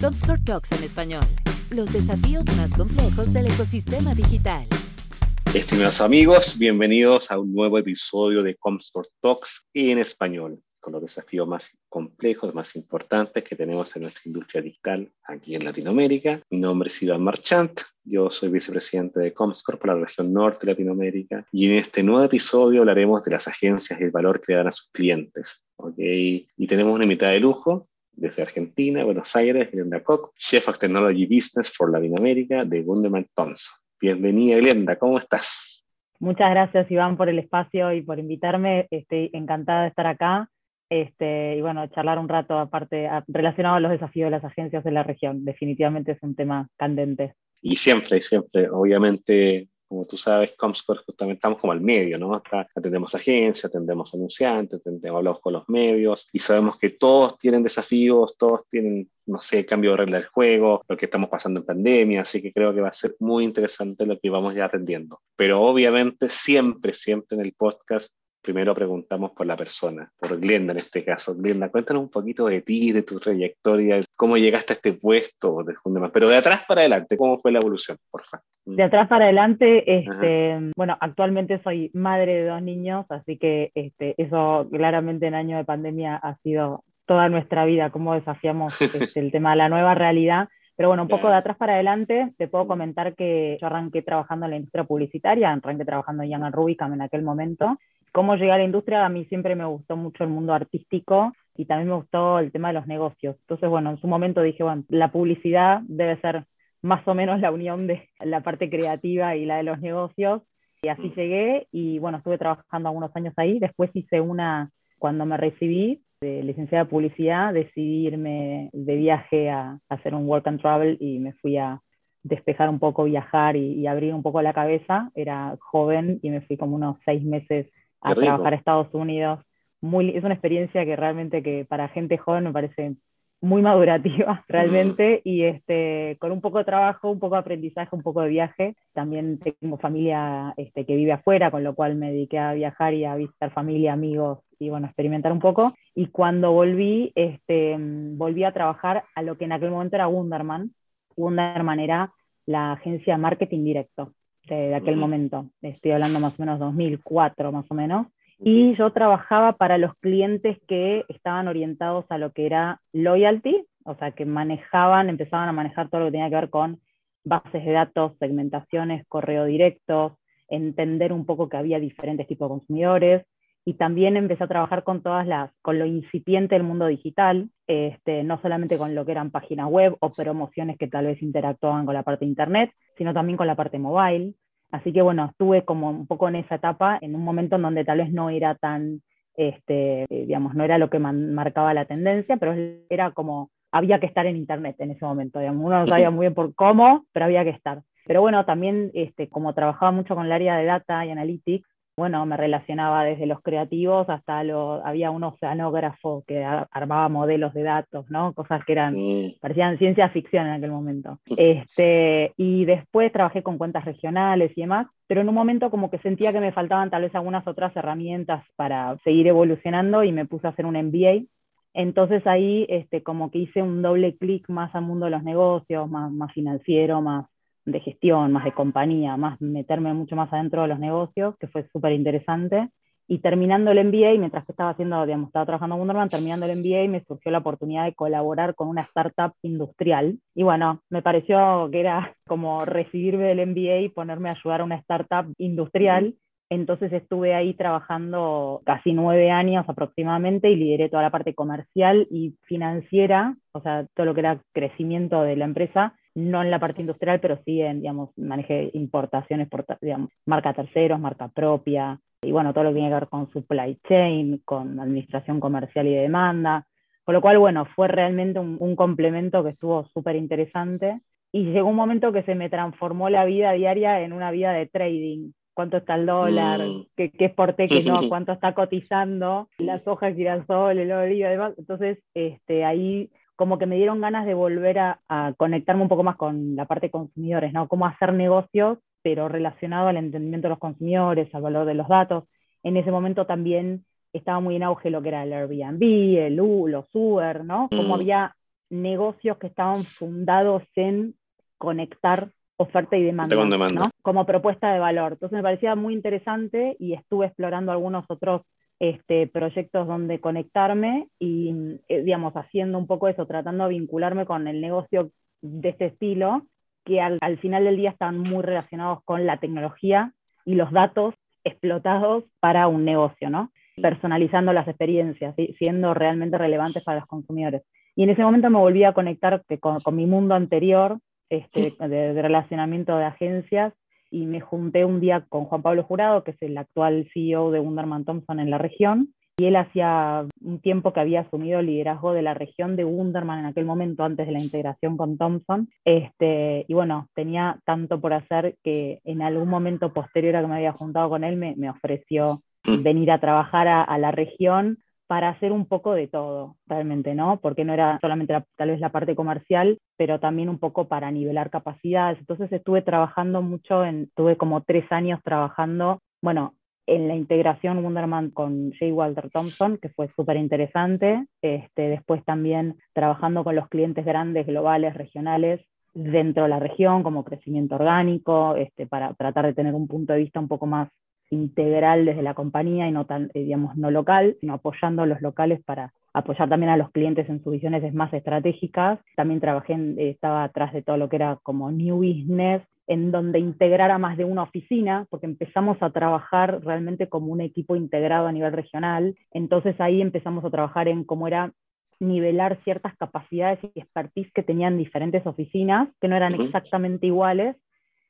Comscore Talks en español. Los desafíos más complejos del ecosistema digital. Estimados amigos, bienvenidos a un nuevo episodio de Comscore Talks en español, con los desafíos más complejos, más importantes que tenemos en nuestra industria digital aquí en Latinoamérica. Mi nombre es Iván Marchant, yo soy vicepresidente de Comscore para la región norte de Latinoamérica y en este nuevo episodio hablaremos de las agencias y el valor que dan a sus clientes. ¿okay? Y tenemos una invitada de lujo, desde Argentina, Buenos Aires, Glenda Koch, Chef of Technology Business for Latinoamérica de Gunderman Thompson. Bienvenida, Glenda, ¿cómo estás? Muchas gracias, Iván, por el espacio y por invitarme. Estoy encantada de estar acá este, y bueno, charlar un rato aparte relacionado a los desafíos de las agencias de la región. Definitivamente es un tema candente. Y siempre, siempre, obviamente, como tú sabes, Comscore justamente estamos como al medio, ¿no? atendemos agencias, atendemos anunciantes, atendemos, hablamos con los medios y sabemos que todos tienen desafíos, todos tienen, no sé, cambio de regla del juego, lo que estamos pasando en pandemia, así que creo que va a ser muy interesante lo que vamos ya aprendiendo. Pero obviamente siempre, siempre en el podcast primero preguntamos por la persona, por Glenda en este caso. Glenda, cuéntanos un poquito de ti, de tu trayectoria, cómo llegaste a este puesto de Fundaman, pero de atrás para adelante, ¿cómo fue la evolución, por favor? De atrás para adelante, este, bueno, actualmente soy madre de dos niños, así que este, eso claramente en año de pandemia ha sido toda nuestra vida, cómo desafiamos este, el tema de la nueva realidad. Pero bueno, un poco de atrás para adelante, te puedo comentar que yo arranqué trabajando en la industria publicitaria, arranqué trabajando en Young Rubicam en aquel momento, cómo llegué a la industria, a mí siempre me gustó mucho el mundo artístico y también me gustó el tema de los negocios. Entonces, bueno, en su momento dije, bueno, la publicidad debe ser más o menos la unión de la parte creativa y la de los negocios. Y así llegué y bueno, estuve trabajando algunos años ahí. Después hice una, cuando me recibí de licenciada de publicidad, decidí irme de viaje a, hacer un work and travel y me fui a despejar un poco, viajar y, y abrir un poco la cabeza. Era joven y me fui como unos seis meses a trabajar a Estados Unidos. Muy, es una experiencia que realmente que para gente joven me parece muy madurativa realmente y este, con un poco de trabajo, un poco de aprendizaje, un poco de viaje. También tengo familia este, que vive afuera, con lo cual me dediqué a viajar y a visitar familia, amigos y bueno, experimentar un poco. Y cuando volví, este, volví a trabajar a lo que en aquel momento era Wunderman. Wunderman era la agencia de marketing directo de, aquel momento. Estoy hablando más o menos 2004, más o menos. Y yo trabajaba para los clientes que estaban orientados a lo que era loyalty, o sea, que manejaban, empezaban a manejar todo lo que tenía que ver con bases de datos, segmentaciones, correo directo, entender un poco que había diferentes tipos de consumidores, y también empecé a trabajar con todas las, con lo incipiente del mundo digital, este, no solamente con lo que eran páginas web o promociones que tal vez interactuaban con la parte de internet, sino también con la parte mobile. Así que bueno, estuve como un poco en esa etapa, en un momento en donde tal vez no era tan, este, digamos, no era lo que marcaba la tendencia, pero era como, había que estar en internet en ese momento, digamos. uno no sabía muy bien por cómo, pero había que estar. Pero bueno, también este, como trabajaba mucho con el área de data y analytics, bueno, me relacionaba desde los creativos hasta lo, había un oceanógrafo que armaba modelos de datos, ¿no? Cosas que eran, parecían ciencia ficción en aquel momento. Este, y después trabajé con cuentas regionales y demás, pero en un momento como que sentía que me faltaban tal vez algunas otras herramientas para seguir evolucionando y me puse a hacer un MBA. Entonces ahí este, como que hice un doble clic más al mundo de los negocios, más, más financiero, más de gestión, más de compañía, más meterme mucho más adentro de los negocios, que fue súper interesante. Y terminando el MBA, mientras que estaba haciendo, digamos, estaba trabajando en Wonderman, terminando el MBA me surgió la oportunidad de colaborar con una startup industrial. Y bueno, me pareció que era como recibirme del MBA y ponerme a ayudar a una startup industrial. Entonces estuve ahí trabajando casi nueve años aproximadamente y lideré toda la parte comercial y financiera, o sea, todo lo que era crecimiento de la empresa no en la parte industrial, pero sí en, digamos, manejé importaciones, por, digamos, marca terceros, marca propia, y bueno, todo lo que tiene que ver con supply chain, con administración comercial y de demanda. Con lo cual, bueno, fue realmente un, complemento que estuvo súper interesante. Y llegó un momento que se me transformó la vida diaria en una vida de trading. ¿Cuánto está el dólar? Mm. ¿Qué, ¿Qué, exporté, qué no? ¿Cuánto está cotizando? Las hojas girasol, el olivo y demás. Entonces, este, ahí como que me dieron ganas de volver a, conectarme un poco más con la parte de consumidores, ¿no? Cómo hacer negocios, pero relacionado al entendimiento de los consumidores, al valor de los datos. En ese momento también estaba muy en auge lo que era el Airbnb, el U, los Uber, ¿no? Cómo mm. había negocios que estaban fundados en conectar oferta y demanda, ¿no? como propuesta de valor. Entonces me parecía muy interesante y estuve explorando algunos otros este, proyectos donde conectarme y, eh, digamos, haciendo un poco eso, tratando de vincularme con el negocio de ese estilo, que al, final del día están muy relacionados con la tecnología y los datos explotados para un negocio, ¿no? Personalizando las experiencias, siendo realmente relevantes para los consumidores. Y en ese momento me volví a conectar con, con mi mundo anterior, este, de, relacionamiento de agencias y me junté un día con Juan Pablo Jurado, que es el actual CEO de Wunderman Thompson en la región, y él hacía un tiempo que había asumido el liderazgo de la región de Wunderman en aquel momento, antes de la integración con Thompson. Este, y bueno, tenía tanto por hacer que en algún momento posterior a que me había juntado con él, me, me ofreció mm. venir a trabajar a, a, la región para hacer un poco de todo, realmente, ¿no? Porque no era solamente tal vez la parte comercial, pero también un poco para nivelar capacidades. Entonces estuve trabajando mucho, en, tuve como tres años trabajando, bueno, en la integración Wonderman con J. Walter Thompson, que fue súper interesante. Este, después también trabajando con los clientes grandes, globales, regionales, dentro de la región, como crecimiento orgánico, este, para tratar de tener un punto de vista un poco más integral desde la compañía y no tan, eh, digamos, no local, sino apoyando a los locales para apoyar también a los clientes en sus visiones más estratégicas. También trabajé, eh, estaba atrás de todo lo que era como New Business, en donde integrara más de una oficina, porque empezamos a trabajar realmente como un equipo integrado a nivel regional. Entonces ahí empezamos a trabajar en cómo era nivelar ciertas capacidades y expertise que tenían diferentes oficinas, que no eran exactamente iguales,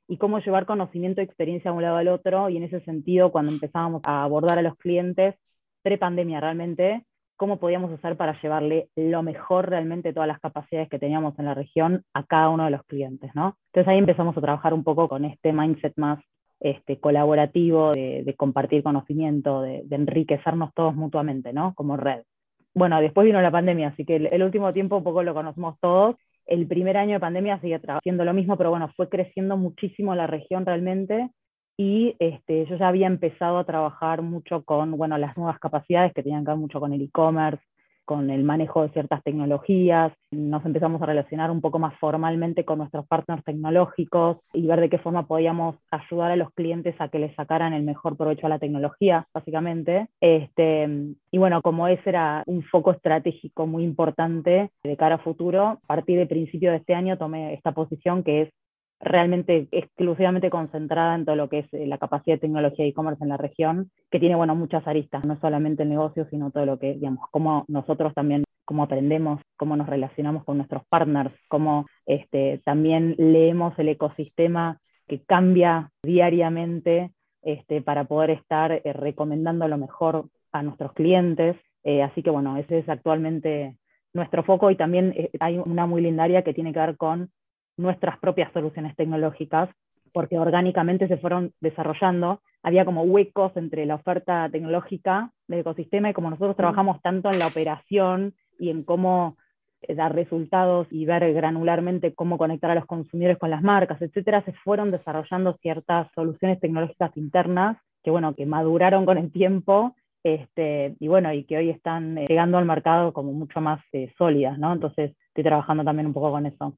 y cómo llevar conocimiento y experiencia de un lado al otro. Y en ese sentido, cuando empezábamos a abordar a los clientes, pre-pandemia realmente, cómo podíamos hacer para llevarle lo mejor realmente todas las capacidades que teníamos en la región a cada uno de los clientes, ¿no? Entonces ahí empezamos a trabajar un poco con este mindset más este, colaborativo, de, compartir conocimiento, de, enriquecernos todos mutuamente, ¿no? Como red. Bueno, después vino la pandemia, así que el último tiempo un poco lo conocemos todos el primer año de pandemia sigue haciendo lo mismo, pero bueno, fue creciendo muchísimo la región realmente y este, yo ya había empezado a trabajar mucho con bueno, las nuevas capacidades que tenían que ver mucho con el e-commerce, con el manejo de ciertas tecnologías, nos empezamos a relacionar un poco más formalmente con nuestros partners tecnológicos y ver de qué forma podíamos ayudar a los clientes a que les sacaran el mejor provecho a la tecnología, básicamente. Este, y bueno, como ese era un foco estratégico muy importante de cara a futuro, a partir de principio de este año tomé esta posición que es realmente exclusivamente concentrada en todo lo que es eh, la capacidad de tecnología e e-commerce en la región, que tiene, bueno, muchas aristas, no solamente el negocio, sino todo lo que, digamos, cómo nosotros también, cómo aprendemos, cómo nos relacionamos con nuestros partners, cómo este, también leemos el ecosistema que cambia diariamente este, para poder estar eh, recomendando lo mejor a nuestros clientes. Eh, así que, bueno, ese es actualmente nuestro foco y también hay una muy linda área que tiene que ver con nuestras propias soluciones tecnológicas, porque orgánicamente se fueron desarrollando. Había como huecos entre la oferta tecnológica del ecosistema y como nosotros trabajamos tanto en la operación y en cómo eh, dar resultados y ver granularmente cómo conectar a los consumidores con las marcas, etcétera, se fueron desarrollando ciertas soluciones tecnológicas internas que, bueno, que maduraron con el tiempo este, y bueno, y que hoy están eh, llegando al mercado como mucho más eh, sólidas, ¿no? Entonces estoy trabajando también un poco con eso.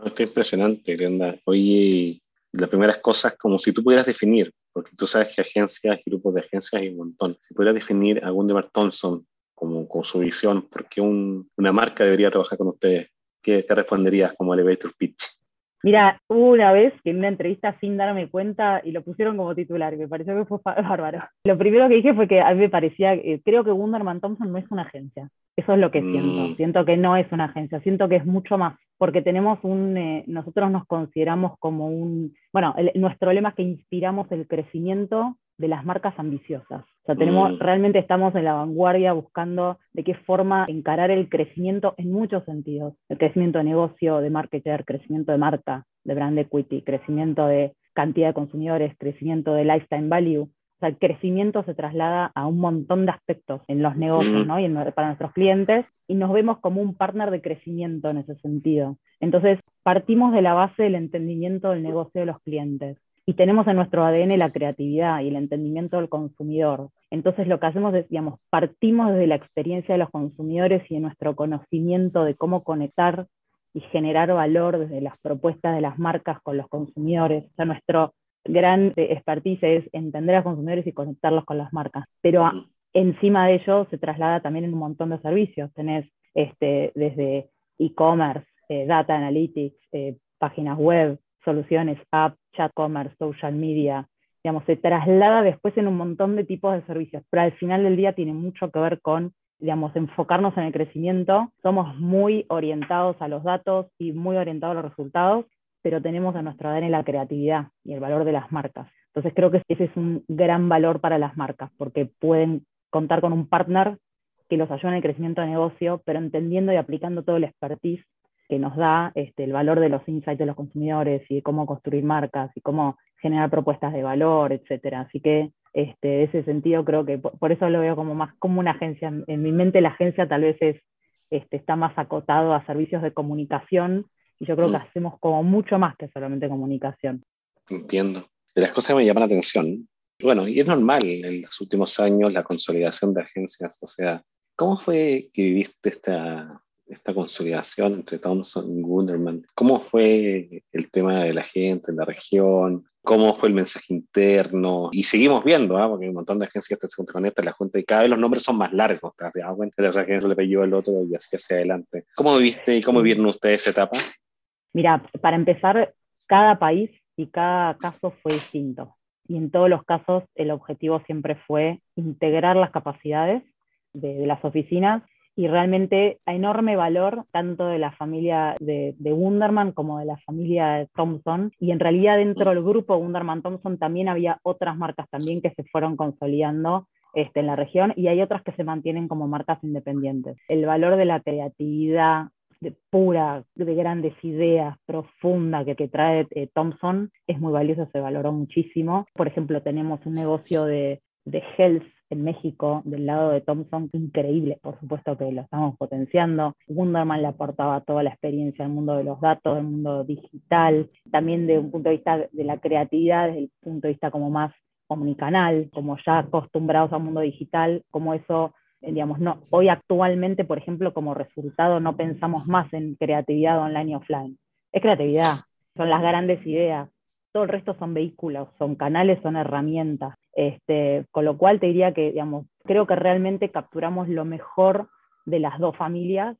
No, está impresionante, Glenda. Oye, las primeras cosas, como si tú pudieras definir, porque tú sabes que agencias grupos de agencias hay un montón, si pudieras definir a Gunnar Thompson como con su visión, ¿por qué una marca debería trabajar con ustedes? ¿Qué, ¿Qué responderías como elevator pitch? Mira, hubo una vez que en una entrevista sin darme cuenta y lo pusieron como titular y me pareció que fue bárbaro. Lo primero que dije fue que a mí me parecía, eh, creo que Wunderman Thompson no es una agencia. Eso es lo que siento. Mm. Siento que no es una agencia, siento que es mucho más, porque tenemos un, eh, nosotros nos consideramos como un, bueno, nuestro lema es que inspiramos el crecimiento de las marcas ambiciosas. O sea, tenemos, mm. realmente estamos en la vanguardia buscando de qué forma encarar el crecimiento en muchos sentidos. El crecimiento de negocio, de marketer, crecimiento de marca, de brand equity, crecimiento de cantidad de consumidores, crecimiento de lifetime value. O sea, el crecimiento se traslada a un montón de aspectos en los negocios, mm. ¿no? Y para nuestros clientes, y nos vemos como un partner de crecimiento en ese sentido. Entonces, partimos de la base del entendimiento del negocio de los clientes y tenemos en nuestro ADN la creatividad y el entendimiento del consumidor. Entonces lo que hacemos es, digamos, partimos desde la experiencia de los consumidores y de nuestro conocimiento de cómo conectar y generar valor desde las propuestas de las marcas con los consumidores. O sea, nuestro gran expertise es entender a los consumidores y conectarlos con las marcas. Pero encima de ello se traslada también en un montón de servicios. Tenés este, desde e-commerce, eh, data analytics, eh, páginas web, soluciones, app, chat commerce, social media, digamos, se traslada después en un montón de tipos de servicios, pero al final del día tiene mucho que ver con, digamos, enfocarnos en el crecimiento. Somos muy orientados a los datos y muy orientados a los resultados, pero tenemos a nuestro ADN la creatividad y el valor de las marcas. Entonces creo que ese es un gran valor para las marcas, porque pueden contar con un partner que los ayude en el crecimiento de negocio, pero entendiendo y aplicando todo el expertise que nos da este, el valor de los insights de los consumidores y de cómo construir marcas y cómo generar propuestas de valor, etcétera. Así que este, ese sentido creo que por, eso lo veo como más como una agencia. En mi mente la agencia tal vez es, este, está más acotado a servicios de comunicación y yo creo que mm. hacemos como mucho más que solamente comunicación. Entiendo. De las cosas que me llaman la atención, bueno, y es normal en los últimos años la consolidación de agencias, o sea, ¿cómo fue que viviste esta, esta consolidación entre Thompson y Wunderman? ¿Cómo fue el tema de la gente en la región? ¿Cómo fue el mensaje interno? Y seguimos viendo, ¿ah? porque hay un montón de agencias que se conectan la Junta y cada vez los nombres son más largos. ¿te das cuenta? Esa agencia le pidió el otro y así hacia adelante. ¿Cómo viviste y cómo vieron ustedes esa etapa? Mira, para empezar, cada país y cada caso fue distinto. Y en todos los casos el objetivo siempre fue integrar las capacidades de, de las oficinas y realmente a enorme valor tanto de la familia de, de, Wunderman como de la familia Thompson. Y en realidad dentro del grupo Wunderman Thompson también había otras marcas también que se fueron consolidando este, en la región y hay otras que se mantienen como marcas independientes. El valor de la creatividad de pura, de grandes ideas, profunda que, que trae eh, Thompson es muy valioso, se valoró muchísimo. Por ejemplo, tenemos un negocio de, de health en México del lado de Thompson, increíble, por supuesto que lo estamos potenciando. Wunderman le aportaba toda la experiencia al mundo de los datos, del mundo digital, también de un punto de vista de la creatividad, desde el punto de vista como más comunicanal, como ya acostumbrados al mundo digital, como eso, eh, digamos, hoy actualmente, por ejemplo, como resultado no pensamos más en creatividad online y offline. Es creatividad, son las grandes ideas, todo el resto son vehículos, son canales, son herramientas. Este, con lo cual te diría que, digamos, creo que realmente capturamos lo mejor de las dos familias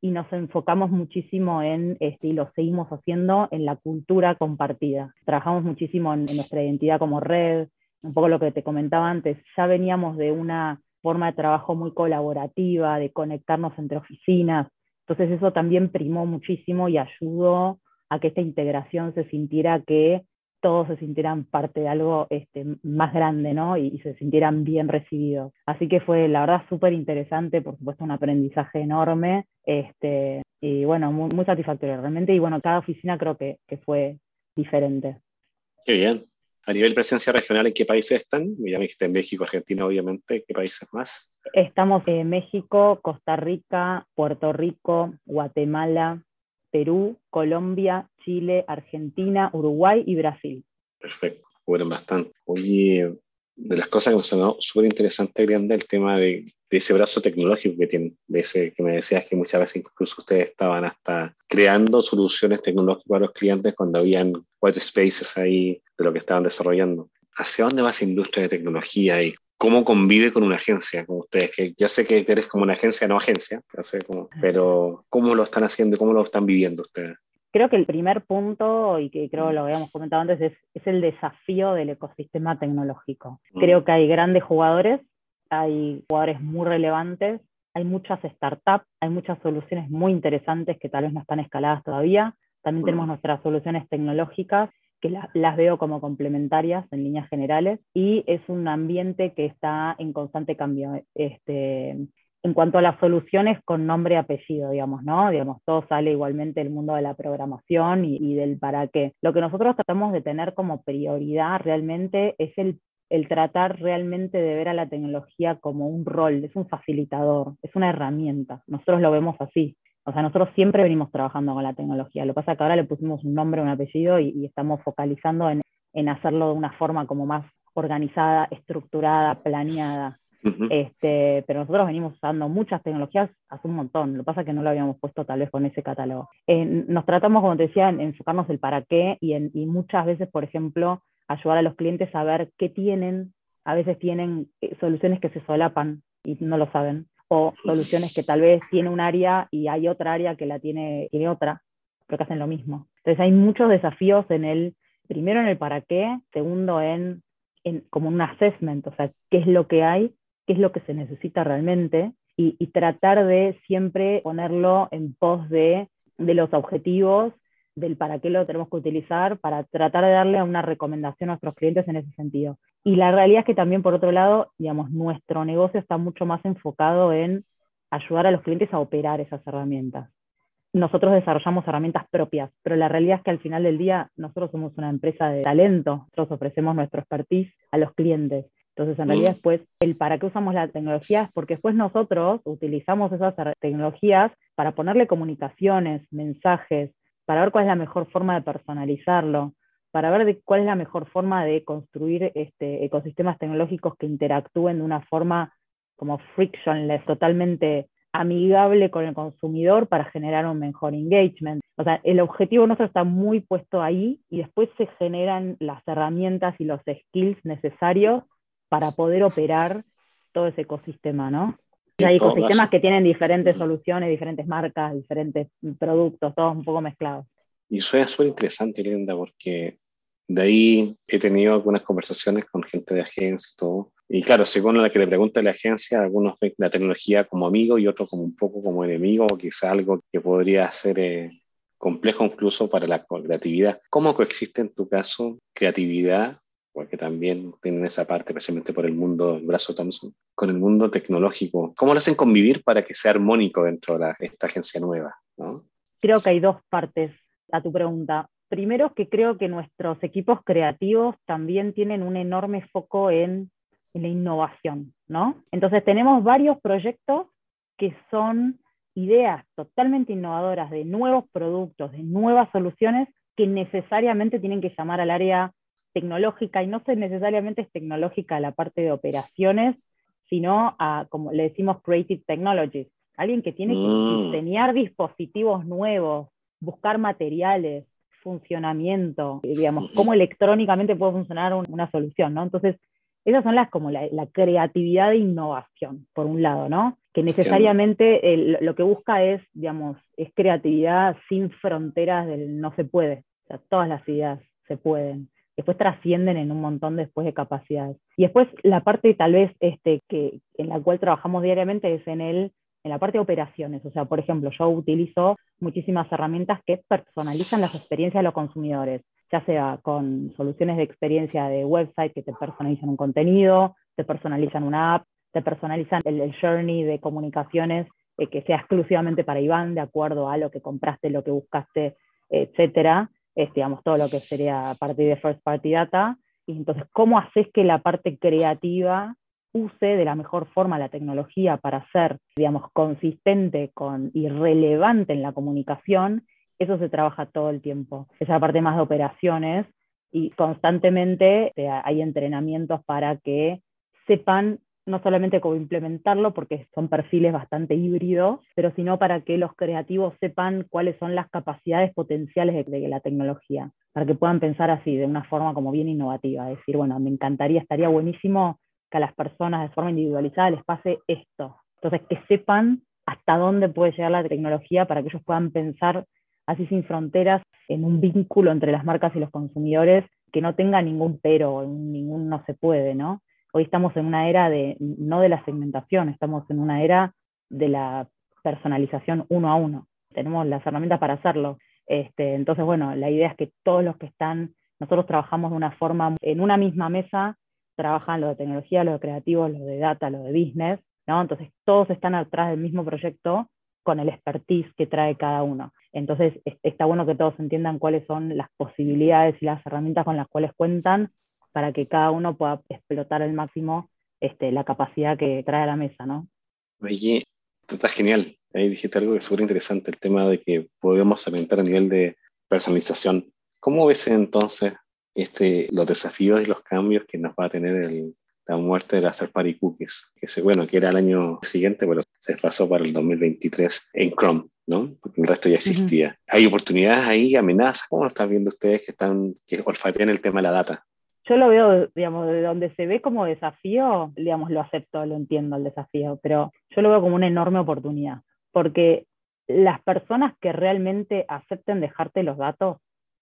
y nos enfocamos muchísimo en, este, y lo seguimos haciendo, en la cultura compartida. Trabajamos muchísimo en, en nuestra identidad como red, un poco lo que te comentaba antes, ya veníamos de una forma de trabajo muy colaborativa, de conectarnos entre oficinas, entonces eso también primó muchísimo y ayudó a que esta integración se sintiera que todos se sintieran parte de algo este, más grande, ¿no? Y, se sintieran bien recibidos. Así que fue, la verdad, súper interesante, por supuesto, un aprendizaje enorme, este, y bueno, muy, satisfactorio realmente, y bueno, cada oficina creo que, que fue diferente. Qué bien. A nivel presencia regional, ¿en qué países están? Ya me dijiste en México, Argentina, obviamente. ¿Qué países más? Estamos en México, Costa Rica, Puerto Rico, Guatemala, Perú, Colombia, Chile, Argentina, Uruguay y Brasil. Perfecto, fueron bastante. Oye, de las cosas que me sonó súper interesante, Grande, el tema de, ese brazo tecnológico que tienen, de ese que me decías que muchas veces incluso ustedes estaban hasta creando soluciones tecnológicas para los clientes cuando habían white spaces ahí de lo que estaban desarrollando. ¿Hacia dónde va esa industria de tecnología y cómo convive con una agencia como ustedes, que ya sé que eres como una agencia, no agencia, pero ¿cómo lo están haciendo y cómo lo están viviendo ustedes? Creo que el primer punto, y que creo lo habíamos comentado antes, es, es el desafío del ecosistema tecnológico. Mm. Creo que hay grandes jugadores, hay jugadores muy relevantes, hay muchas startups, hay muchas soluciones muy interesantes que tal vez no están escaladas todavía. También mm. tenemos nuestras soluciones tecnológicas que las veo como complementarias en líneas generales y es un ambiente que está en constante cambio. Este, en cuanto a las soluciones con nombre y apellido, digamos, ¿no? Digamos, todo sale igualmente del mundo de la programación y, del para qué. Lo que nosotros tratamos de tener como prioridad realmente es el, el tratar realmente de ver a la tecnología como un rol, es un facilitador, es una herramienta. Nosotros lo vemos así. O sea, nosotros siempre venimos trabajando con la tecnología. Lo que pasa es que ahora le pusimos un nombre, un apellido y, estamos focalizando en, hacerlo de una forma como más organizada, estructurada, planeada. este, pero nosotros venimos usando muchas tecnologías hace un montón. Lo que pasa es que no lo habíamos puesto tal vez con ese catálogo. nos tratamos, como te decía, en enfocarnos el para qué y, en, y muchas veces, por ejemplo, ayudar a los clientes a ver qué tienen. A veces tienen eh, soluciones que se solapan y no lo saben. Soluciones que tal vez tiene un área y hay otra área que la tiene, tiene otra, pero que hacen lo mismo. Entonces hay muchos desafíos en el, primero en el para qué, segundo en, en como un assessment, o sea, qué es lo que hay, qué es lo que se necesita realmente, y, y tratar de siempre ponerlo en pos de, de los objetivos del para qué lo tenemos que utilizar para tratar de darle una recomendación a nuestros clientes en ese sentido. Y la realidad es que también, por otro lado, digamos, nuestro negocio está mucho más enfocado en ayudar a los clientes a operar esas herramientas nosotros desarrollamos herramientas propias, pero la realidad es que al final del día nosotros somos una empresa de talento, nosotros ofrecemos nuestro expertise a los clientes. Entonces, en realidad, mm. después, el para qué usamos la tecnología es porque después nosotros utilizamos esas tecnologías para ponerle comunicaciones, mensajes, para ver cuál es la mejor forma de personalizarlo, para ver cuál es la mejor forma de construir este, ecosistemas tecnológicos que interactúen de una forma como frictionless, totalmente amigable con el consumidor para generar un mejor engagement. O sea, el objetivo nuestro está muy puesto ahí y después se generan las herramientas y los skills necesarios para poder operar todo ese ecosistema, ¿no? Hay ecosistemas que tienen diferentes soluciones, diferentes marcas, diferentes productos, todos un poco mezclados. Y suena súper interesante, Linda, porque de ahí he tenido algunas conversaciones con gente de agencia y todo, y claro, según la que le pregunta la agencia, algunos ven la tecnología como amigo y otros como un poco como enemigo, o quizá algo que podría ser eh, complejo incluso para la creatividad. ¿Cómo coexiste en tu caso creatividad, porque también tienen esa parte, especialmente por el mundo el brazo Thompson, con el mundo tecnológico? ¿Cómo lo hacen convivir para que sea armónico dentro de esta agencia nueva? Creo que hay dos partes a tu pregunta. Primero, que creo que nuestros equipos creativos también tienen un enorme foco en en la innovación, ¿no? Entonces tenemos varios proyectos que son ideas totalmente innovadoras de nuevos productos, de nuevas soluciones que necesariamente tienen que llamar al área tecnológica y no sé necesariamente es tecnológica la parte de operaciones, sino a, como le decimos, creative technologies. Alguien que tiene que mm. diseñar dispositivos nuevos, buscar materiales, funcionamiento, digamos, cómo electrónicamente puede funcionar una solución, ¿no? Entonces, esas son las como la, creatividad de innovación, por un lado, ¿no? Que necesariamente lo que busca es, digamos, es creatividad sin fronteras del no se puede. O sea, todas las ideas se pueden. Después trascienden en un montón después de capacidades. Y después la parte tal vez este, que, en la cual trabajamos diariamente es en el en la parte de operaciones. O sea, por ejemplo, yo utilizo muchísimas herramientas que personalizan las experiencias de los consumidores ya sea con soluciones de experiencia de website que te personalizan un contenido, te personalizan una app, te personalizan el, journey de comunicaciones eh, que sea exclusivamente para Iván, de acuerdo a lo que compraste, lo que buscaste, etcétera, es, digamos, todo lo que sería a partir de first party data. Y entonces, ¿cómo haces que la parte creativa use de la mejor forma la tecnología para ser, digamos, consistente con, y relevante en la comunicación eso se trabaja todo el tiempo. Esa parte más de operaciones y constantemente hay entrenamientos para que sepan no solamente cómo implementarlo, porque son perfiles bastante híbridos, pero sino para que los creativos sepan cuáles son las capacidades potenciales de, la tecnología, para que puedan pensar así, de una forma como bien innovativa, decir, bueno, me encantaría, estaría buenísimo que a las personas de forma individualizada les pase esto. Entonces, que sepan hasta dónde puede llegar la tecnología para que ellos puedan pensar así sin fronteras, en un vínculo entre las marcas y los consumidores que no tenga ningún pero, ningún no se puede, ¿no? Hoy estamos en una era de, no de la segmentación, estamos en una era de la personalización uno a uno. Tenemos las herramientas para hacerlo. Este, entonces, bueno, la idea es que todos los que están, nosotros trabajamos de una forma, en una misma mesa, trabajan lo de tecnología, lo de creativo, lo de data, lo de business, ¿no? Entonces, todos están atrás del mismo proyecto con el expertise que trae cada uno. Entonces, está bueno que todos entiendan cuáles son las posibilidades y las herramientas con las cuales cuentan para que cada uno pueda explotar al máximo este, la capacidad que trae a la mesa, ¿no? Oye, está genial. Ahí dijiste algo que es súper interesante, el tema de que podemos aumentar a nivel de personalización. ¿Cómo ves entonces este, los desafíos y los cambios que nos va a tener el, la muerte de las third party cookies, que se, bueno, que era el año siguiente, pero se pasó para el 2023 en Chrome, ¿no? Porque el resto ya existía. ¿Hay oportunidades ahí, amenazas? ¿Cómo lo están viendo ustedes que están, que olfatean el tema de la data? Yo lo veo, digamos, de donde se ve como desafío, digamos, lo acepto, lo entiendo el desafío, pero yo lo veo como una enorme oportunidad, porque las personas que realmente acepten dejarte los datos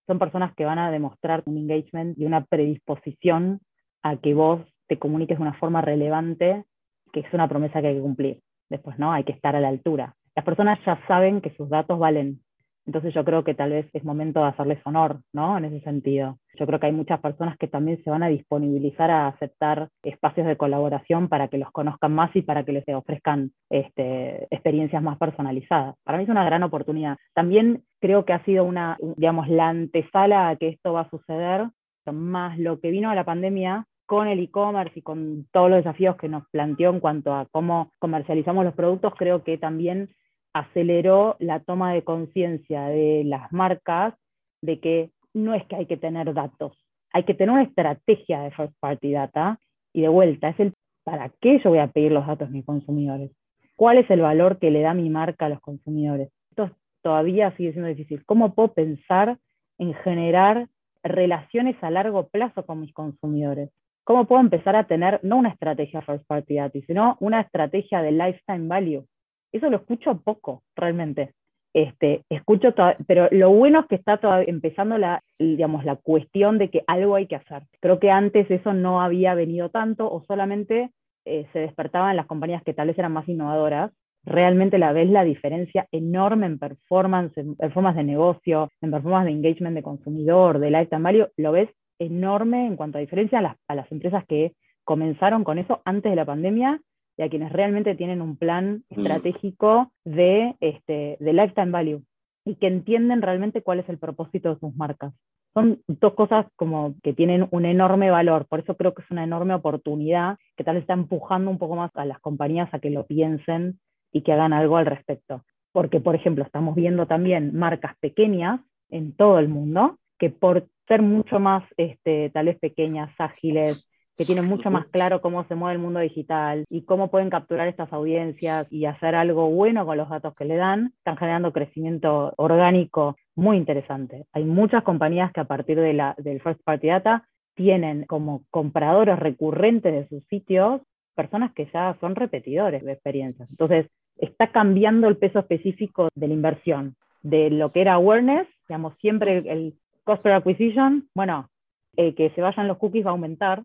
son personas que van a demostrar un engagement y una predisposición a que vos te comuniques de una forma relevante, que es una promesa que hay que cumplir. Después, ¿no? Hay que estar a la altura. Las personas ya saben que sus datos valen. Entonces yo creo que tal vez es momento de hacerles honor, ¿no? En ese sentido. Yo creo que hay muchas personas que también se van a disponibilizar a aceptar espacios de colaboración para que los conozcan más y para que les ofrezcan este, experiencias más personalizadas. Para mí es una gran oportunidad. También creo que ha sido una, digamos, la antesala a que esto va a suceder, más lo que vino a la pandemia con el e-commerce y con todos los desafíos que nos planteó en cuanto a cómo comercializamos los productos, creo que también aceleró la toma de conciencia de las marcas de que no es que hay que tener datos, hay que tener una estrategia de first party data y de vuelta, es el para qué yo voy a pedir los datos a mis consumidores, cuál es el valor que le da mi marca a los consumidores. Esto todavía sigue siendo difícil. ¿Cómo puedo pensar en generar relaciones a largo plazo con mis consumidores? ¿Cómo puedo empezar a tener no una estrategia first party data, sino una estrategia de lifetime value? Eso lo escucho poco, realmente. Este, escucho pero lo bueno es que está empezando la, digamos, la cuestión de que algo hay que hacer. Creo que antes eso no había venido tanto o solamente eh, se despertaban las compañías que tal vez eran más innovadoras. Realmente la ves la diferencia enorme en performance, en performance de negocio, en performance de engagement de consumidor, de lifetime value, lo ves enorme en cuanto a diferencia a las, a las empresas que comenzaron con eso antes de la pandemia y a quienes realmente tienen un plan mm. estratégico de, este, de lifetime value y que entienden realmente cuál es el propósito de sus marcas. Son dos cosas como que tienen un enorme valor, por eso creo que es una enorme oportunidad que tal vez está empujando un poco más a las compañías a que lo piensen y que hagan algo al respecto. Porque, por ejemplo, estamos viendo también marcas pequeñas en todo el mundo que por ser mucho más, este, tal vez pequeñas, ágiles, que tienen mucho más claro cómo se mueve el mundo digital y cómo pueden capturar estas audiencias y hacer algo bueno con los datos que le dan, están generando crecimiento orgánico muy interesante. Hay muchas compañías que a partir de la, del First Party Data tienen como compradores recurrentes de sus sitios personas que ya son repetidores de experiencias. Entonces, está cambiando el peso específico de la inversión, de lo que era awareness, digamos, siempre el, cost per acquisition, bueno, eh, que se vayan los cookies va a aumentar,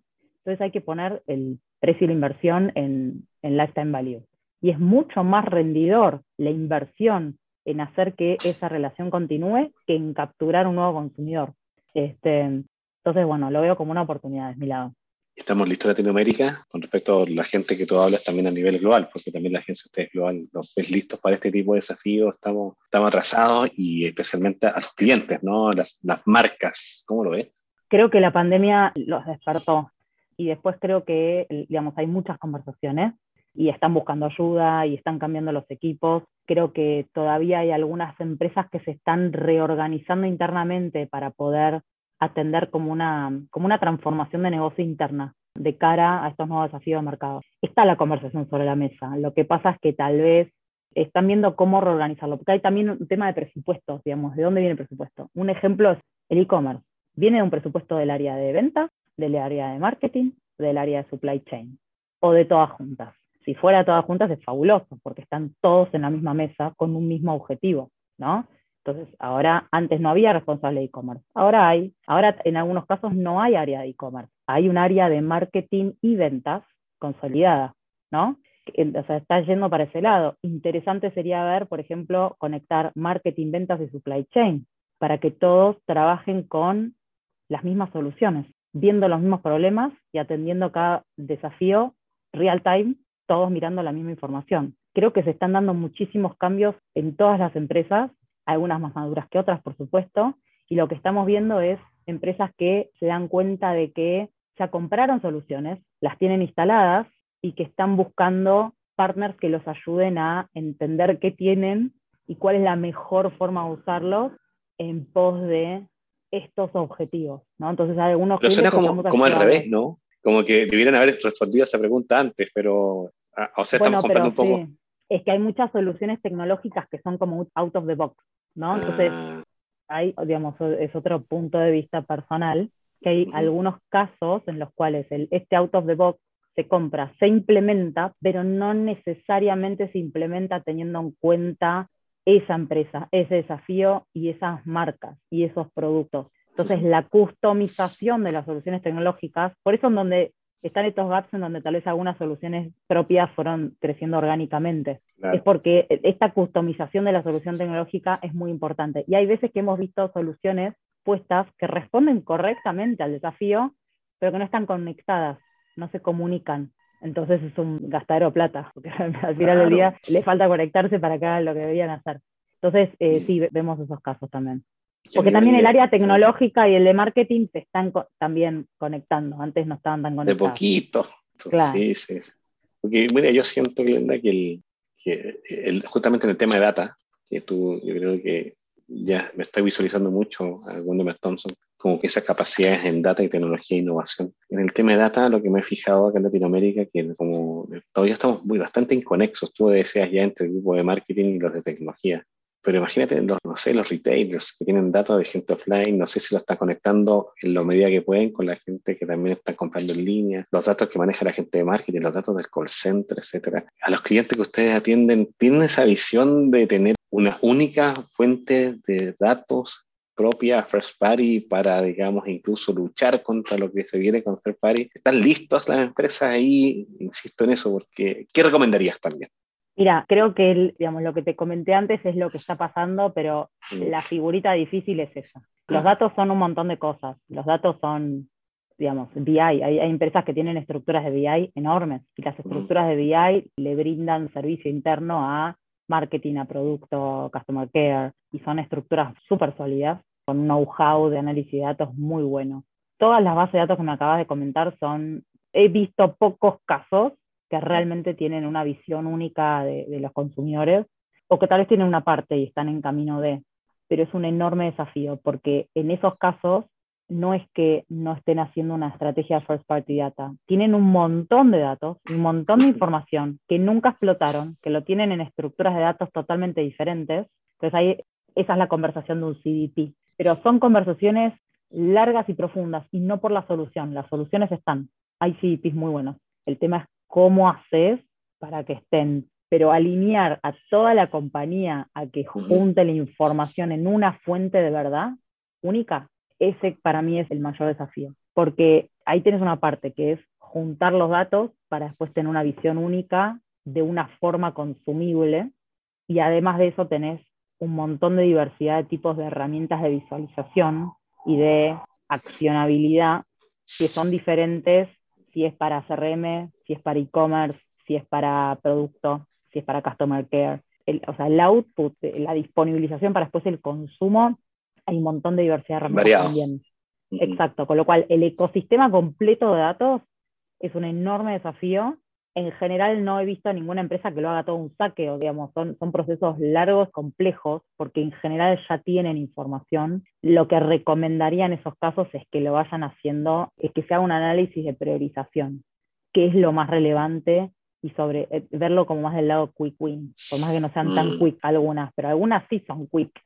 entonces hay que poner el precio y la inversión en, en lifetime value. Y es mucho más rendidor la inversión en hacer que esa relación continúe que en capturar un nuevo consumidor. Este, entonces, bueno, lo veo como una oportunidad, es mi lado. Estamos listos en Latinoamérica con respecto a la gente que tú hablas también a nivel global, porque también la agencia de ustedes global los ves listos para este tipo de desafíos, estamos, estamos atrasados y especialmente a los clientes, ¿no? Las, las marcas, ¿cómo lo ves? Creo que la pandemia los despertó y después creo que, digamos, hay muchas conversaciones y están buscando ayuda y están cambiando los equipos. Creo que todavía hay algunas empresas que se están reorganizando internamente para poder atender como una, como una transformación de negocio interna de cara a estos nuevos desafíos de mercado. Está la conversación sobre la mesa. Lo que pasa es que tal vez están viendo cómo reorganizarlo, porque hay también un tema de presupuestos, digamos, ¿de dónde viene el presupuesto? Un ejemplo es el e-commerce. Viene de un presupuesto del área de ventas del área de marketing, del área de supply chain, o de todas juntas. Si fuera todas juntas es fabuloso, porque están todos en la misma mesa con un mismo objetivo, ¿no? Entonces, ahora, antes no había responsable de e-commerce, ahora hay, ahora en algunos casos no hay área de e-commerce, hay un área de marketing y ventas consolidada, ¿no? O sea, está yendo para ese lado. Interesante sería ver, por ejemplo, conectar marketing, ventas y supply chain para que todos trabajen con las mismas soluciones viendo los mismos problemas y atendiendo cada desafío real time, todos mirando la misma información. Creo que se están dando muchísimos cambios en todas las empresas, algunas más maduras que otras, por supuesto, y lo que estamos viendo es empresas que se dan cuenta de que ya compraron soluciones, las tienen instaladas y que están buscando partners que los ayuden a entender qué tienen y cuál es la mejor forma de usarlos en pos de estos objetivos, ¿no? Entonces hay algunos... Pero suena como, como al revés, ¿no? Como que debieran haber respondido a esa pregunta antes, pero, ah, o sea, estamos un poco... Es que hay muchas soluciones tecnológicas que son como out of the box, ¿no? Entonces, Ah, hay, digamos, es otro punto de vista personal, que hay algunos casos en los cuales el, este out of the box se compra, se implementa, pero no necesariamente se implementa teniendo en cuenta esa empresa, ese desafío y esas marcas y esos productos. Entonces, la customización de las soluciones tecnológicas, por eso en donde están estos gaps en donde tal vez algunas soluciones propias fueron creciendo orgánicamente claro. es porque esta customización de la solución tecnológica es muy importante. Y hay veces que hemos visto soluciones puestas que responden correctamente al desafío, pero que no están conectadas, no se comunican. Entonces es un gastadero de plata, porque al final del día le falta conectarse para hagan lo que deberían hacer. Entonces, eh, sí, ve- vemos esos casos también. Porque también el de- área tecnológica y el de marketing se están co- también conectando. Antes no estaban tan De conectados. poquito. Claro. Sí, sí. sí. Porque, mira, yo siento, Glenda, que, el, que el- justamente en el tema de data, que tú, yo creo que ya me estoy visualizando mucho a Wendell Thompson, como que esas capacidades en data y tecnología e innovación. En el tema de data, lo que me he fijado acá en Latinoamérica, que como todavía estamos muy bastante inconexos, tú decías ya entre el grupo de marketing y los de tecnología. Pero imagínate, los, no sé, los retailers que tienen datos de gente offline, no sé si lo están conectando en la medida que pueden con la gente que también está comprando en línea, los datos que maneja la gente de marketing, los datos del call center, etcétera. A los clientes que ustedes atienden, ¿tienen esa visión de tener una única fuente de datos propia first party para, digamos, incluso luchar contra lo que se viene con third party? ¿Están listos las empresas ahí? Insisto en eso, porque ¿qué recomendarías también? Mira, creo que el- digamos, lo que te comenté antes es lo que está pasando, pero Mm. la figurita difícil es esa. Los Ah. datos son un montón de cosas. Los datos son, digamos, BI. Hay, hay empresas que tienen estructuras de BI enormes y las estructuras de BI le brindan servicio interno a marketing, a producto, customer care y son estructuras súper sólidas con un know-how de análisis de datos muy bueno. Todas las bases de datos que me acabas de comentar son, he visto pocos casos que realmente tienen una visión única de, de los consumidores o que tal vez tienen una parte y están en camino de, pero es un enorme desafío porque en esos casos no es que no estén haciendo una estrategia first party data, tienen un montón de datos, un montón de información que nunca explotaron, que lo tienen en estructuras de datos totalmente diferentes, entonces ahí esa es la conversación de un CDP, pero son conversaciones largas y profundas y no por la solución, las soluciones están, hay CDPs muy buenos, el tema es cómo haces para que estén pero alinear a toda la compañía a que junte la información en una fuente de verdad única, ese para mí es el mayor desafío, porque ahí tienes una parte que es juntar los datos para después tener una visión única de una forma consumible y además de eso tenés un montón de diversidad de tipos de herramientas de visualización y de accionabilidad que son diferentes si es para CRM, si es para e-commerce, si es para producto, si es para customer care. El, o sea, el output, la disponibilización para después el consumo, hay un montón de diversidad de herramientas Variado. también. Exacto, con lo cual el ecosistema completo de datos es un enorme desafío. En general no he visto ninguna empresa que lo haga todo un saqueo, digamos, son, son procesos largos, complejos, porque en general ya tienen información. Lo que recomendaría en esos casos es que lo vayan haciendo, es que se haga un análisis de priorización, qué es lo más relevante y sobre eh, verlo como más del lado quick win, por más que no sean tan Mm. quick algunas, pero algunas sí son quick,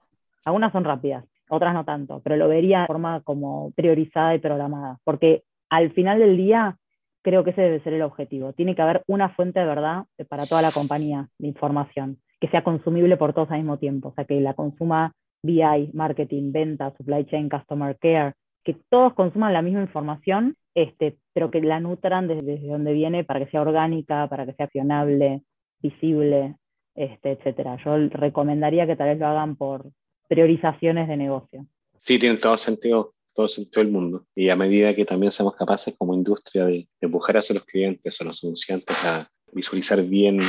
algunas son rápidas, otras no tanto, pero lo vería de forma como priorizada y programada, porque al final del día creo que ese debe ser el objetivo. Tiene que haber una fuente de verdad para toda la compañía de información, que sea consumible por todos al mismo tiempo, o sea, que la consuma BI, marketing, venta, supply chain, customer care, que todos consuman la misma información, este, pero que la nutran desde, desde donde viene para que sea orgánica, para que sea accionable, visible, este, etcétera. Yo recomendaría que tal vez lo hagan por priorizaciones de negocio. Sí, tiene todo sentido, todo sentido el mundo. Y a medida que también seamos capaces como industria de empujar hacia los clientes o los anunciantes a visualizar bien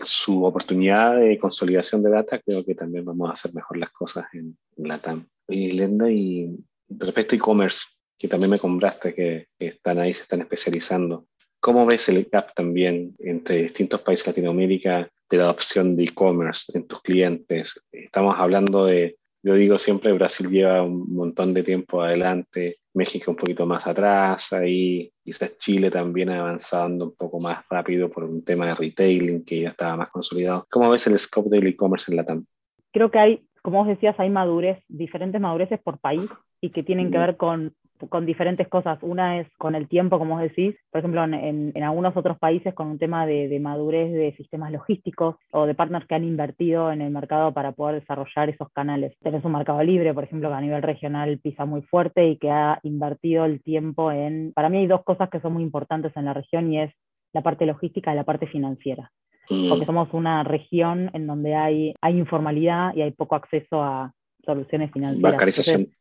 su oportunidad de consolidación de data, creo que también vamos a hacer mejor las cosas en, en LATAM. Y Lenda, y respecto a e-commerce, que también me compraste, que, que están ahí, se están especializando. ¿Cómo ves el gap también entre distintos países de Latinoamérica de la adopción de e-commerce en tus clientes? Estamos hablando de yo digo siempre, Brasil lleva un montón de tiempo adelante, México un poquito más atrás, ahí quizás Chile también avanzando un poco más rápido por un tema de retailing que ya estaba más consolidado. ¿Cómo ves el scope del e-commerce en Latam? Creo que hay, como vos decías, hay madurez, diferentes madureces por país y que tienen que ver con con diferentes cosas. Una es con el tiempo, como vos decís, por ejemplo, en, en algunos otros países con un tema de, de, madurez de sistemas logísticos o de partners que han invertido en el mercado para poder desarrollar esos canales. Tenés un mercado libre, por ejemplo, que a nivel regional pisa muy fuerte y que ha invertido el tiempo en... Para mí hay dos cosas que son muy importantes en la región y es la parte logística y la parte financiera. Porque somos una región en donde hay, hay informalidad y hay poco acceso a, soluciones financieras.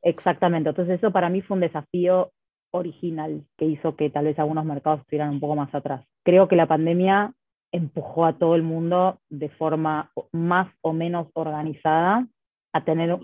exactamente. Entonces eso para mí fue un desafío original que hizo que tal vez algunos mercados estuvieran un poco más atrás. Creo que la pandemia empujó a todo el mundo de forma más o menos organizada a tener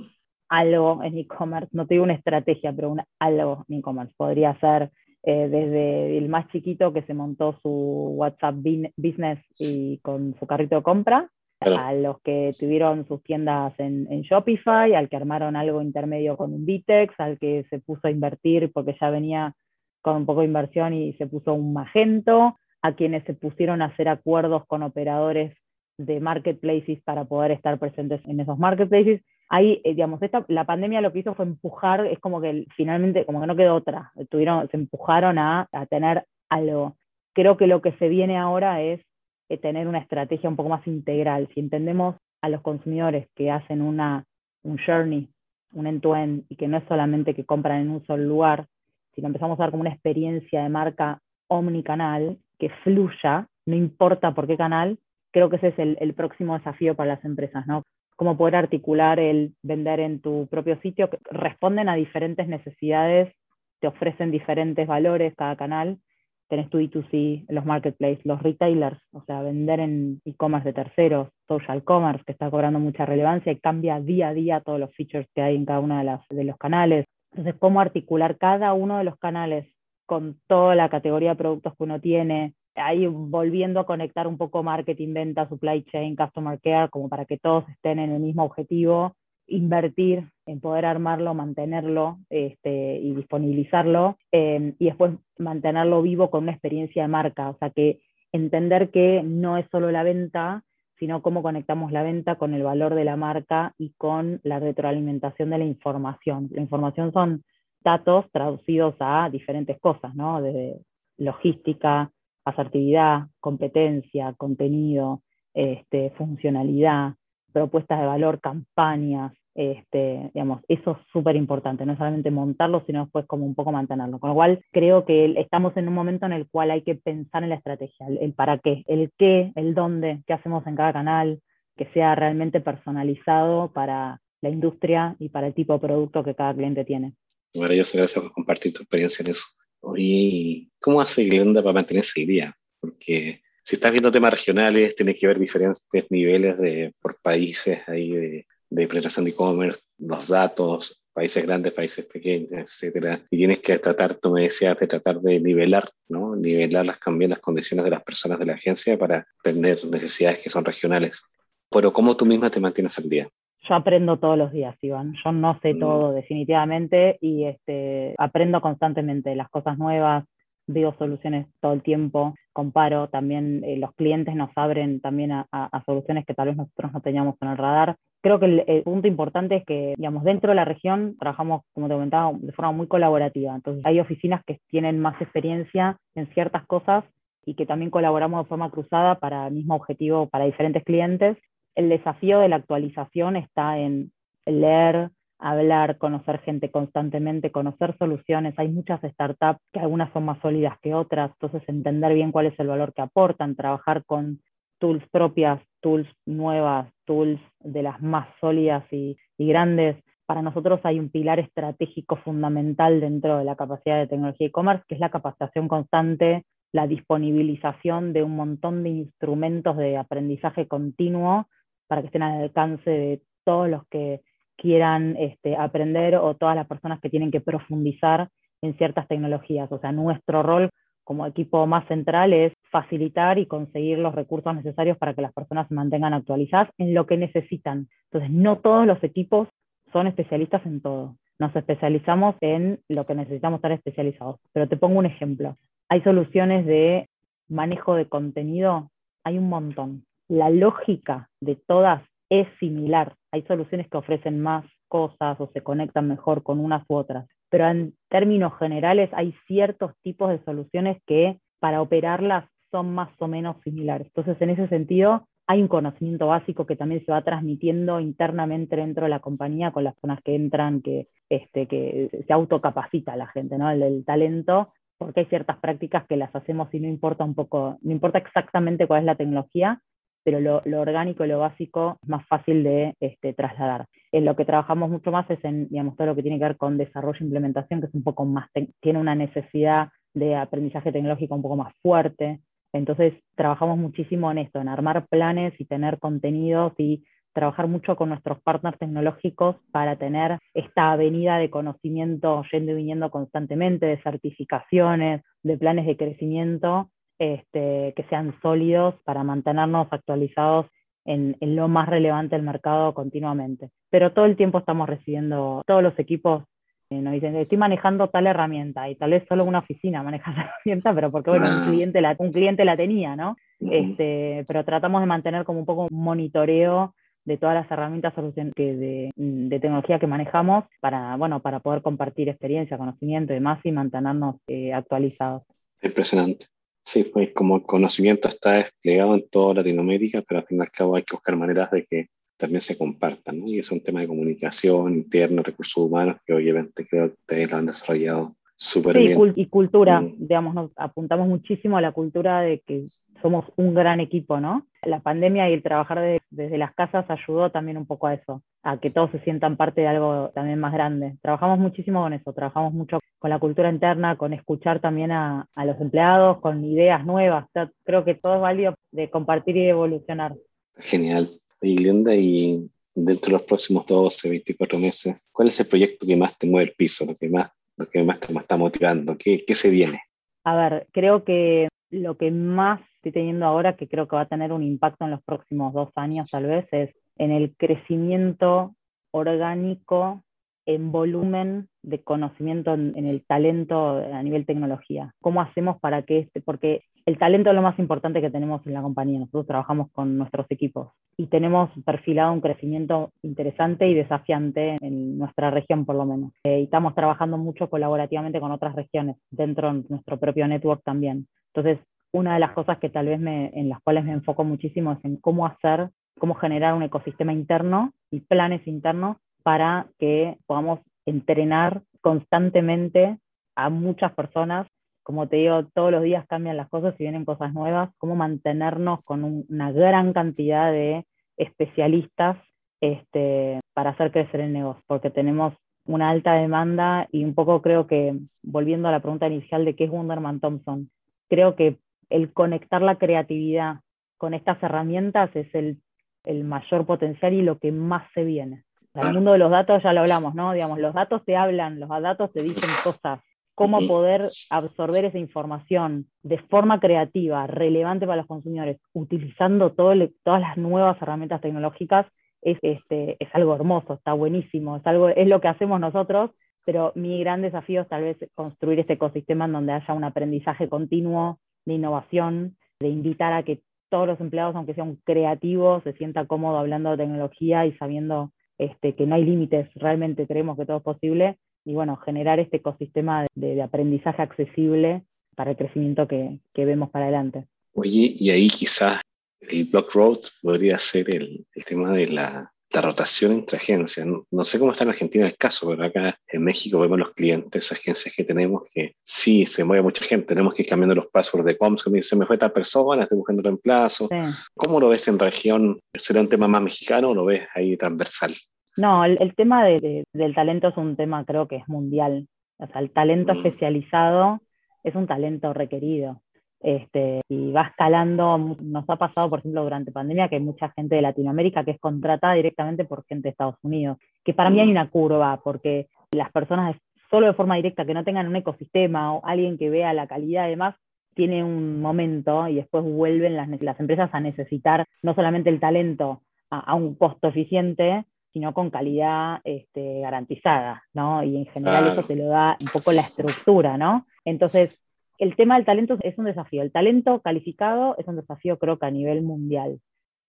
algo en e-commerce. No tengo una estrategia, pero un algo en e-commerce. Podría ser eh, desde el más chiquito que se montó su WhatsApp Business y con su carrito de compra, a los que tuvieron sus tiendas en, Shopify, al que armaron algo intermedio con un Vitex, al que se puso a invertir porque ya venía con un poco de inversión y se puso un Magento, a quienes se pusieron a hacer acuerdos con operadores de marketplaces para poder estar presentes en esos marketplaces. Ahí, eh, digamos, esta, la pandemia lo que hizo fue empujar, es como que finalmente, como que no quedó otra, tuvieron, se empujaron a, a tener algo. Creo que lo que se viene ahora es eh, tener una estrategia un poco más integral. Si entendemos a los consumidores que hacen una, un journey, un end-to-end, y que no es solamente que compran en un solo lugar, sino empezamos a dar como una experiencia de marca omnicanal que fluya, no importa por qué canal, creo que ese es el, el próximo desafío para las empresas, ¿no? Cómo poder articular el vender en tu propio sitio, que responden a diferentes necesidades, te ofrecen diferentes valores cada canal, tenés tu E2C, los marketplaces, los retailers, o sea, vender en e-commerce de terceros, social commerce, que está cobrando mucha relevancia y cambia día a día todos los features que hay en cada uno de, las, de los canales. Entonces, cómo articular cada uno de los canales con toda la categoría de productos que uno tiene, ahí volviendo a conectar un poco marketing, venta, supply chain, customer care, como para que todos estén en el mismo objetivo invertir en poder armarlo, mantenerlo este, y disponibilizarlo, em, y después mantenerlo vivo con una experiencia de marca. O sea, que entender que no es solo la venta, sino cómo conectamos la venta con el valor de la marca y con la retroalimentación de la información. La información son datos traducidos a diferentes cosas, ¿no? Desde logística, asertividad, competencia, contenido, este, funcionalidad, propuestas de valor, campañas, este, digamos, eso es súper importante, no solamente montarlo, sino después como un poco mantenerlo. Con lo cual, creo que estamos en un momento en el cual hay que pensar en la estrategia, el, para qué, el qué, el dónde, qué hacemos en cada canal, que sea realmente personalizado para la industria y para el tipo de producto que cada cliente tiene. Maravilloso, gracias por compartir tu experiencia en eso. Oye, ¿cómo hace Glenda para mantenerse el día? Porque si estás viendo temas regionales, tienes que ver diferentes niveles de, por países ahí de, de penetración de e-commerce, los datos, países grandes, países pequeños, etcétera. Y tienes que tratar, tú me decías, de tratar de nivelar, ¿no? Nivelar las, cambiar las condiciones de las personas de la agencia para atender necesidades que son regionales. Pero ¿cómo tú misma te mantienes al día? Yo aprendo todos los días, Iván. Yo no sé mm. todo definitivamente y este, aprendo constantemente las cosas nuevas, veo soluciones todo el tiempo, comparo, también eh, los clientes nos abren también a, soluciones que tal vez nosotros no teníamos en el radar. Creo que el, punto importante es que, digamos, dentro de la región trabajamos, como te comentaba, de forma muy colaborativa. Entonces, hay oficinas que tienen más experiencia en ciertas cosas y que también colaboramos de forma cruzada para el mismo objetivo para diferentes clientes. El desafío de la actualización está en leer, hablar, conocer gente constantemente, conocer soluciones. Hay muchas startups que algunas son más sólidas que otras, entonces entender bien cuál es el valor que aportan, trabajar con tools propias, tools nuevas, tools de las más sólidas y, grandes. Para nosotros hay un pilar estratégico fundamental dentro de la capacidad de tecnología e-commerce, que es la capacitación constante, la disponibilización de un montón de instrumentos de aprendizaje continuo para que estén al alcance de todos los que quieran este, aprender o todas las personas que tienen que profundizar en ciertas tecnologías. O sea, nuestro rol como equipo más central es facilitar y conseguir los recursos necesarios para que las personas se mantengan actualizadas en lo que necesitan. Entonces, no todos los equipos son especialistas en todo. Nos especializamos en lo que necesitamos estar especializados. Pero te pongo un ejemplo. Hay soluciones de manejo de contenido, hay un montón. La lógica de todas es similar. Hay soluciones que ofrecen más cosas o se conectan mejor con unas u otras. Pero en términos generales hay ciertos tipos de soluciones que para operarlas son más o menos similares. Entonces, en ese sentido, hay un conocimiento básico que también se va transmitiendo internamente dentro de la compañía con las personas que entran, que, este, que se autocapacita la gente, ¿no? El, talento, porque hay ciertas prácticas que las hacemos y no importa un poco, no importa exactamente cuál es la tecnología, pero lo, orgánico y lo básico es más fácil de este, trasladar. En lo que trabajamos mucho más es en, digamos, todo lo que tiene que ver con desarrollo e implementación, que es un poco más, tiene una necesidad de aprendizaje tecnológico un poco más fuerte, entonces, trabajamos muchísimo en esto, en armar planes y tener contenidos y trabajar mucho con nuestros partners tecnológicos para tener esta avenida de conocimiento yendo y viniendo constantemente, de certificaciones, de planes de crecimiento este, que sean sólidos para mantenernos actualizados en, en, lo más relevante del mercado continuamente. Pero todo el tiempo estamos recibiendo, todos los equipos eh, nos dicen, estoy manejando tal herramienta y tal vez solo una oficina maneja esa herramienta, pero porque bueno, un, cliente la, un cliente la tenía, ¿no? este, pero tratamos de mantener como un poco un monitoreo de todas las herramientas que de, de, tecnología que manejamos para, bueno, para poder compartir experiencia, conocimiento y demás y mantenernos eh, actualizados. Impresionante. Sí, pues como el conocimiento está desplegado en toda Latinoamérica, pero al fin y al cabo hay que buscar maneras de que también se compartan, ¿no? Y es un tema de comunicación interna, recursos humanos, que obviamente creo que ustedes lo han desarrollado súper sí, bien. y cultura, mm. digamos, nos apuntamos muchísimo a la cultura de que somos un gran equipo, ¿no? La pandemia y el trabajar desde las casas ayudó también un poco a eso, a que todos se sientan parte de algo también más grande. Trabajamos muchísimo con eso, trabajamos mucho con la cultura interna, con escuchar también a, a los empleados, con ideas nuevas. creo que todo es válido de compartir y evolucionar. Genial. Y Glenda, y dentro de los próximos 12, 24 meses, ¿cuál es el proyecto que más te mueve el piso, lo que más, lo que más te está motivando? ¿Qué, ¿Qué se viene? A ver, creo que lo que más estoy teniendo ahora, que creo que va a tener un impacto en los próximos dos años tal vez, es en el crecimiento orgánico en volumen de conocimiento en, el talento a nivel tecnología. ¿Cómo hacemos para que este, porque el talento es lo más importante que tenemos en la compañía, nosotros trabajamos con nuestros equipos y tenemos perfilado un crecimiento interesante y desafiante en nuestra región por lo menos. Eh, y estamos trabajando mucho colaborativamente con otras regiones, dentro de nuestro propio network también. Entonces, una de las cosas que tal vez me, en las cuales me enfoco muchísimo es en cómo hacer, cómo generar un ecosistema interno y planes internos para que podamos entrenar constantemente a muchas personas. Como te digo, todos los días cambian las cosas y vienen cosas nuevas. Cómo mantenernos con una gran cantidad de especialistas este, para hacer crecer el negocio, porque tenemos una alta demanda y un poco creo que, volviendo a la pregunta inicial de qué es Wunderman Thompson, creo que el conectar la creatividad con estas herramientas es el, el mayor potencial y lo que más se viene el mundo de los datos ya lo hablamos, ¿no? Digamos, los datos te hablan, los datos te dicen cosas. Cómo poder absorber esa información de forma creativa, relevante para los consumidores, utilizando todas las nuevas herramientas tecnológicas, es, este, es algo hermoso, está buenísimo, es, algo, es lo que hacemos nosotros, pero mi gran desafío es tal vez construir este ecosistema en donde haya un aprendizaje continuo de innovación, de invitar a que todos los empleados, aunque sean creativos, se sientan cómodos hablando de tecnología y sabiendo este, que no hay límites, realmente creemos que todo es posible, y bueno, generar este ecosistema de, aprendizaje accesible para el crecimiento que, que, vemos para adelante. Oye, y ahí quizás el Block Road podría ser el, el tema de la, la rotación entre agencias. No, sé cómo está en Argentina el caso, pero acá en México vemos los clientes, agencias que tenemos que sí, se mueve mucha gente, tenemos que ir cambiando los passwords de comms, que me dice, me fue tal persona, estoy buscando reemplazo. ¿Cómo lo ves en región? ¿Será un tema más mexicano o lo ves ahí transversal? No, el, tema del talento es un tema creo que es mundial. O sea, el talento mm. especializado es un talento requerido. Este, y va escalando, nos ha pasado, por ejemplo, durante pandemia, que hay mucha gente de Latinoamérica que es contratada directamente por gente de Estados Unidos, que para mí hay mm. una curva, porque las personas solo de forma directa que no tengan un ecosistema o alguien que vea la calidad además tiene un momento y después vuelven las, las empresas a necesitar no solamente el talento a, un costo eficiente, sino con calidad este, garantizada, ¿no? Y en general eso te lo da un poco la estructura, ¿no? Entonces, el tema del talento es un desafío. El talento calificado es un desafío creo que a nivel mundial.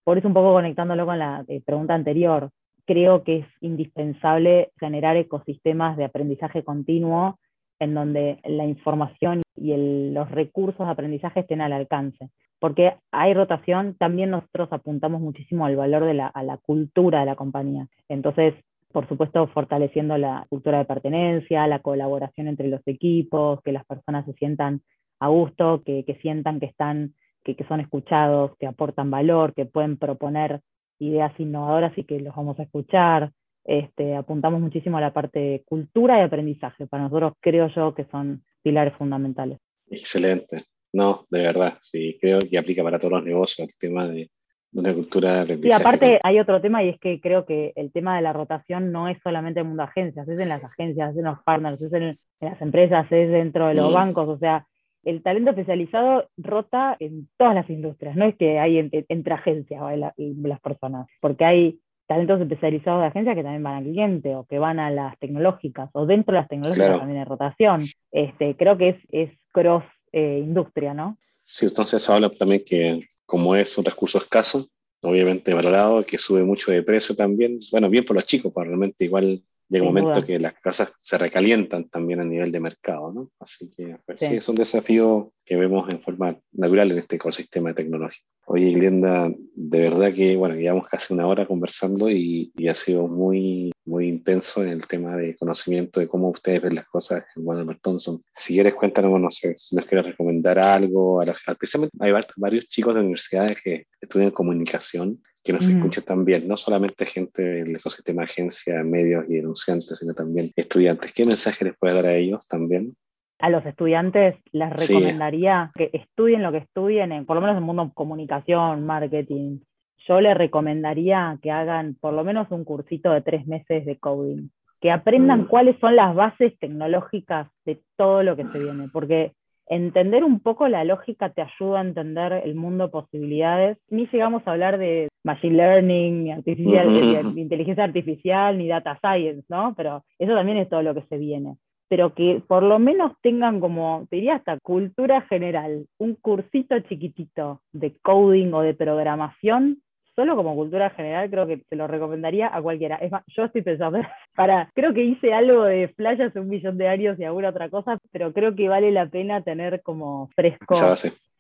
Por eso un poco conectándolo con la eh, pregunta anterior, creo que es indispensable generar ecosistemas de aprendizaje continuo en donde la información y los recursos de aprendizaje estén al alcance. Porque hay rotación, también nosotros apuntamos muchísimo al valor de la, a la cultura de la compañía. Entonces, por supuesto, fortaleciendo la cultura de pertenencia, la colaboración entre los equipos, que las personas se sientan a gusto, que, sientan que están, que, que son escuchados, que aportan valor, que pueden proponer ideas innovadoras y que los vamos a escuchar. Este, apuntamos muchísimo a la parte de cultura y aprendizaje. Para nosotros creo yo que son pilares fundamentales. Excelente. No, de verdad, sí, creo que aplica para todos los negocios el tema de, una cultura de. Sí, aparte hay otro tema y es que creo que el tema de la rotación no es solamente en el mundo de agencias, es en las agencias, es en los partners, es en, las empresas, es dentro de los mm. bancos, o sea, el talento especializado rota en todas las industrias, no es que hay entre, agencias las personas, porque hay talentos especializados de agencias que también van al cliente o que van a las tecnológicas o dentro de las tecnológicas también hay rotación. Este, creo que es, es cross eh, industria, ¿no? Sí, entonces habla también que como es un recurso escaso, obviamente valorado, que sube mucho de precio también, bueno, bien por los chicos, pero realmente igual llega un momento que las casas se recalientan también a nivel de mercado, ¿no? Así que pues, sí. es un desafío que vemos en forma natural en este ecosistema tecnológico. Oye, Glenda, de verdad que, bueno, llevamos casi una hora conversando y, ha sido muy, muy intenso en el tema de conocimiento de cómo ustedes ven las cosas en Walter Thompson. Si quieres, cuéntanos, no sé, si nos quieres recomendar algo, a especialmente hay varios chicos de universidades que estudian comunicación que nos escuchen también, no solamente gente del ecosistema agencia, medios y denunciantes, sino también estudiantes. ¿Qué mensaje les puede dar a ellos también? a los estudiantes les recomendaría que estudien lo que estudien, por lo menos en el mundo comunicación, marketing. Yo les recomendaría que hagan por lo menos un cursito de tres meses de coding, que aprendan mm. cuáles son las bases tecnológicas de todo lo que se viene, porque entender un poco la lógica te ayuda a entender el mundo de posibilidades. Ni llegamos a hablar de machine learning, ni artificial, inteligencia artificial, ni data science, ¿no? Pero eso también es todo lo que se viene pero que por lo menos tengan como, te diría hasta cultura general, un cursito chiquitito de coding o de programación, solo como cultura general creo que te lo recomendaría a cualquiera. Es más, yo estoy pensando, para, creo que hice algo de hace un millón de años y alguna otra cosa, pero creo que vale la pena tener como fresco.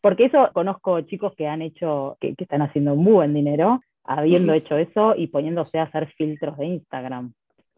Porque eso conozco chicos que han hecho, que, están haciendo muy buen dinero, habiendo hecho eso y poniéndose a hacer filtros de Instagram.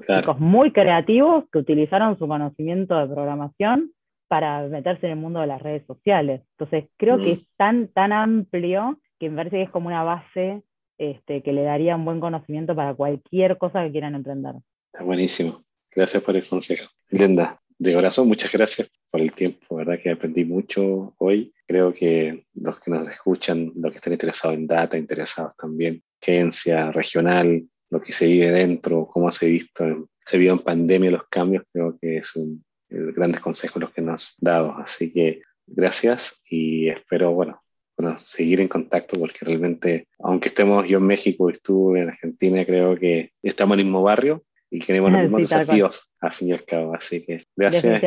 Chicos muy creativos que utilizaron su conocimiento de programación para meterse en el mundo de las redes sociales. Entonces, creo que es tan, tan amplio que me parece que es como una base este, que le daría un buen conocimiento para cualquier cosa que quieran emprender. Está buenísimo. Gracias por el consejo. Linda, de corazón, muchas gracias por el tiempo. verdad que aprendí mucho hoy. Creo que los que nos escuchan, los que están interesados en data, interesados también, agencia regional, lo que se vive dentro, cómo se, visto, se vio en pandemia los cambios, creo que es un grandes consejos los que nos has dado. Así que gracias y espero, bueno, bueno, seguir en contacto porque realmente, aunque estemos yo en México y estuve en Argentina, creo que estamos en el mismo barrio y tenemos los mismos desafíos al fin y al cabo. Así que gracias.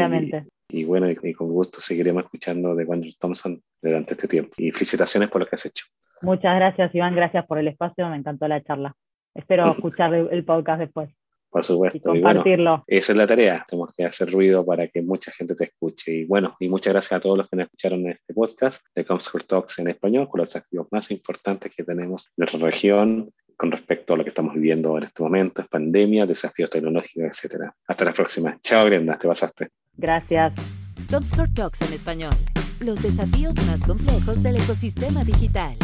Y, bueno, y, con gusto seguiremos escuchando de Wander Thompson durante este tiempo. Y felicitaciones por lo que has hecho. Muchas gracias, Iván. Gracias por el espacio. Me encantó la charla. Espero escuchar el podcast después. Por supuesto. Y compartirlo. esa es la tarea. Tenemos que hacer ruido para que mucha gente te escuche. Y bueno, y muchas gracias a todos los que nos escucharon en este podcast de Comscore Talks en español, con los desafíos más importantes que tenemos en nuestra región con respecto a lo que estamos viviendo en este momento, es pandemia, desafíos tecnológicos, etc. Hasta la próxima. Chao, Brenda, te pasaste. Gracias. Comscore Talks en español. Los desafíos más complejos del ecosistema digital.